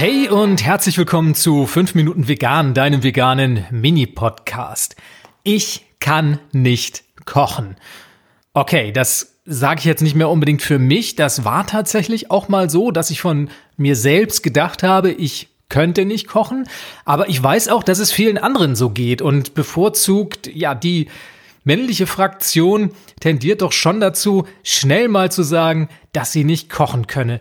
Hey und herzlich willkommen zu 5 Minuten Vegan, deinem veganen Mini-Podcast. Ich kann nicht kochen. Okay, das sage ich jetzt nicht mehr unbedingt für mich. Das war tatsächlich auch mal so, dass ich von mir selbst gedacht habe, ich könnte nicht kochen. Aber ich weiß auch, dass es vielen anderen so geht und bevorzugt, ja, die männliche Fraktion tendiert doch schon dazu, schnell mal zu sagen, dass sie nicht kochen könne.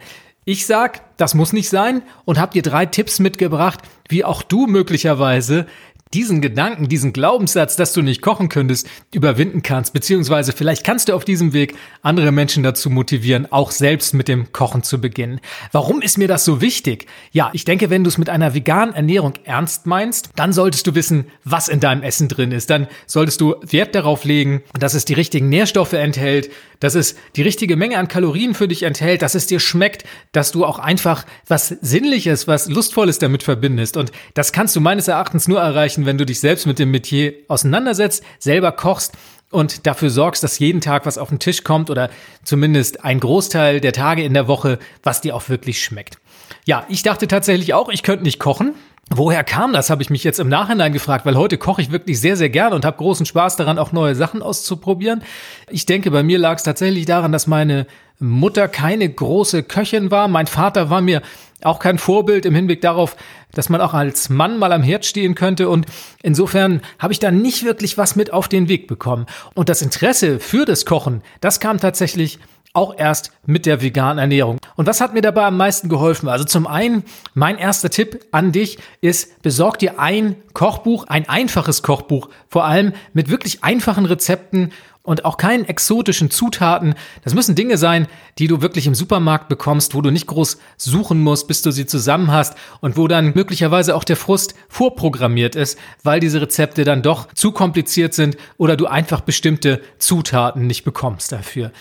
Ich sag, das muss nicht sein und hab dir drei Tipps mitgebracht, wie auch du möglicherweise diesen Gedanken, diesen Glaubenssatz, dass du nicht kochen könntest, überwinden kannst, beziehungsweise vielleicht kannst du auf diesem Weg andere Menschen dazu motivieren, auch selbst mit dem Kochen zu beginnen. Warum ist mir das so wichtig? Ja, ich denke, wenn du es mit einer veganen Ernährung ernst meinst, dann solltest du wissen, was in deinem Essen drin ist. Dann solltest du Wert darauf legen, dass es die richtigen Nährstoffe enthält, dass es die richtige Menge an Kalorien für dich enthält, dass es dir schmeckt, dass du auch einfach was Sinnliches, was Lustvolles damit verbindest. Und das kannst du meines Erachtens nur erreichen, wenn du dich selbst mit dem Metier auseinandersetzt, selber kochst und dafür sorgst, dass jeden Tag was auf den Tisch kommt oder zumindest ein Großteil der Tage in der Woche, was dir auch wirklich schmeckt. Ja, ich dachte tatsächlich auch, ich könnte nicht kochen. Woher kam das, habe ich mich jetzt im Nachhinein gefragt, weil heute koche ich wirklich sehr, sehr gerne und habe großen Spaß daran, auch neue Sachen auszuprobieren. Ich denke, bei mir lag es tatsächlich daran, dass meine Mutter keine große Köchin war. Mein Vater war mir auch kein Vorbild im Hinblick darauf, dass man auch als Mann mal am Herd stehen könnte. Und insofern habe ich da nicht wirklich was mit auf den Weg bekommen. Und das Interesse für das Kochen, das kam tatsächlich auch erst mit der veganen Ernährung. Und was hat mir dabei am meisten geholfen? Also zum einen, mein erster Tipp an dich ist, besorg dir ein Kochbuch, ein einfaches Kochbuch, vor allem mit wirklich einfachen Rezepten und auch keinen exotischen Zutaten. Das müssen Dinge sein, die du wirklich im Supermarkt bekommst, wo du nicht groß suchen musst, bis du sie zusammen hast und wo dann möglicherweise auch der Frust vorprogrammiert ist, weil diese Rezepte dann doch zu kompliziert sind oder du einfach bestimmte Zutaten nicht bekommst dafür.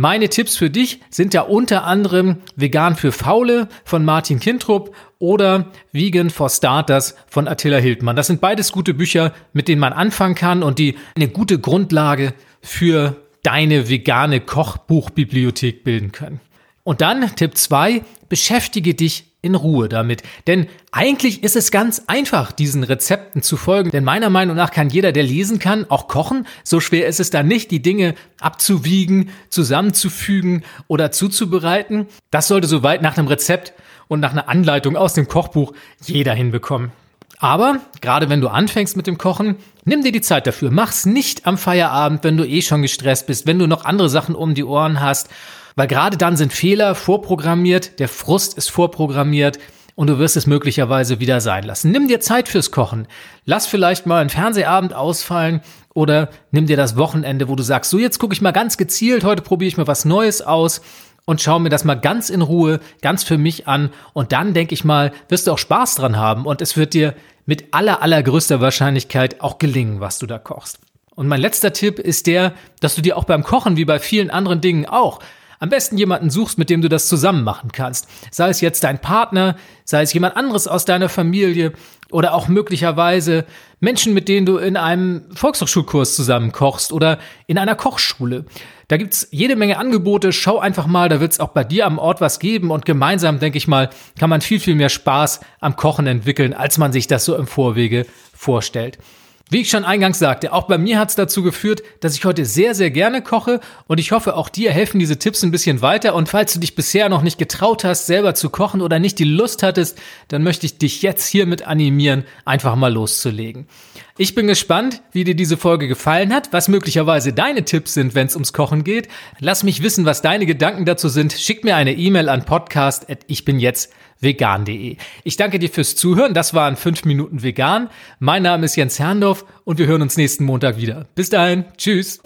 Meine Tipps für dich sind ja unter anderem Vegan für Faule von Martin Kintrup oder Vegan for Starters von Attila Hildmann. Das sind beides gute Bücher, mit denen man anfangen kann und die eine gute Grundlage für deine vegane Kochbuchbibliothek bilden können. Und dann Tipp 2, beschäftige dich in Ruhe damit. Denn eigentlich ist es ganz einfach, diesen Rezepten zu folgen. Denn meiner Meinung nach kann jeder, der lesen kann, auch kochen. So schwer ist es dann nicht, die Dinge abzuwiegen, zusammenzufügen oder zuzubereiten. Das sollte soweit nach einem Rezept und nach einer Anleitung aus dem Kochbuch jeder hinbekommen. Aber gerade wenn du anfängst mit dem Kochen, nimm dir die Zeit dafür. Mach's nicht am Feierabend, wenn du eh schon gestresst bist, wenn du noch andere Sachen um die Ohren hast, weil gerade dann sind Fehler vorprogrammiert, der Frust ist vorprogrammiert und du wirst es möglicherweise wieder sein lassen. Nimm dir Zeit fürs Kochen. Lass vielleicht mal einen Fernsehabend ausfallen oder nimm dir das Wochenende, wo du sagst, so jetzt gucke ich mal ganz gezielt, heute probiere ich mal was Neues aus und schau mir das mal ganz in Ruhe, ganz für mich an. Und dann, denke ich mal, wirst du auch Spaß dran haben und es wird dir mit aller, allergrößter Wahrscheinlichkeit auch gelingen, was du da kochst. Und mein letzter Tipp ist der, dass du dir auch beim Kochen, wie bei vielen anderen Dingen auch, am besten jemanden suchst, mit dem du das zusammen machen kannst. Sei es jetzt dein Partner, sei es jemand anderes aus deiner Familie oder auch möglicherweise Menschen, mit denen du in einem Volkshochschulkurs zusammen kochst oder in einer Kochschule. Da gibt's jede Menge Angebote. Schau einfach mal, da wird's auch bei dir am Ort was geben und gemeinsam, denke ich mal, kann man viel, viel mehr Spaß am Kochen entwickeln, als man sich das so im Vorwege vorstellt. Wie ich schon eingangs sagte, auch bei mir hat es dazu geführt, dass ich heute sehr, sehr gerne koche und ich hoffe, auch dir helfen diese Tipps ein bisschen weiter. Und falls du dich bisher noch nicht getraut hast, selber zu kochen oder nicht die Lust hattest, dann möchte ich dich jetzt hiermit animieren, einfach mal loszulegen. Ich bin gespannt, wie dir diese Folge gefallen hat, was möglicherweise deine Tipps sind, wenn es ums Kochen geht. Lass mich wissen, was deine Gedanken dazu sind. Schick mir eine E-Mail an podcast@ichbinjetzt vegan.de. Ich danke dir fürs Zuhören. Das waren 5 Minuten vegan. Mein Name ist Jens Herndorf und wir hören uns nächsten Montag wieder. Bis dahin. Tschüss.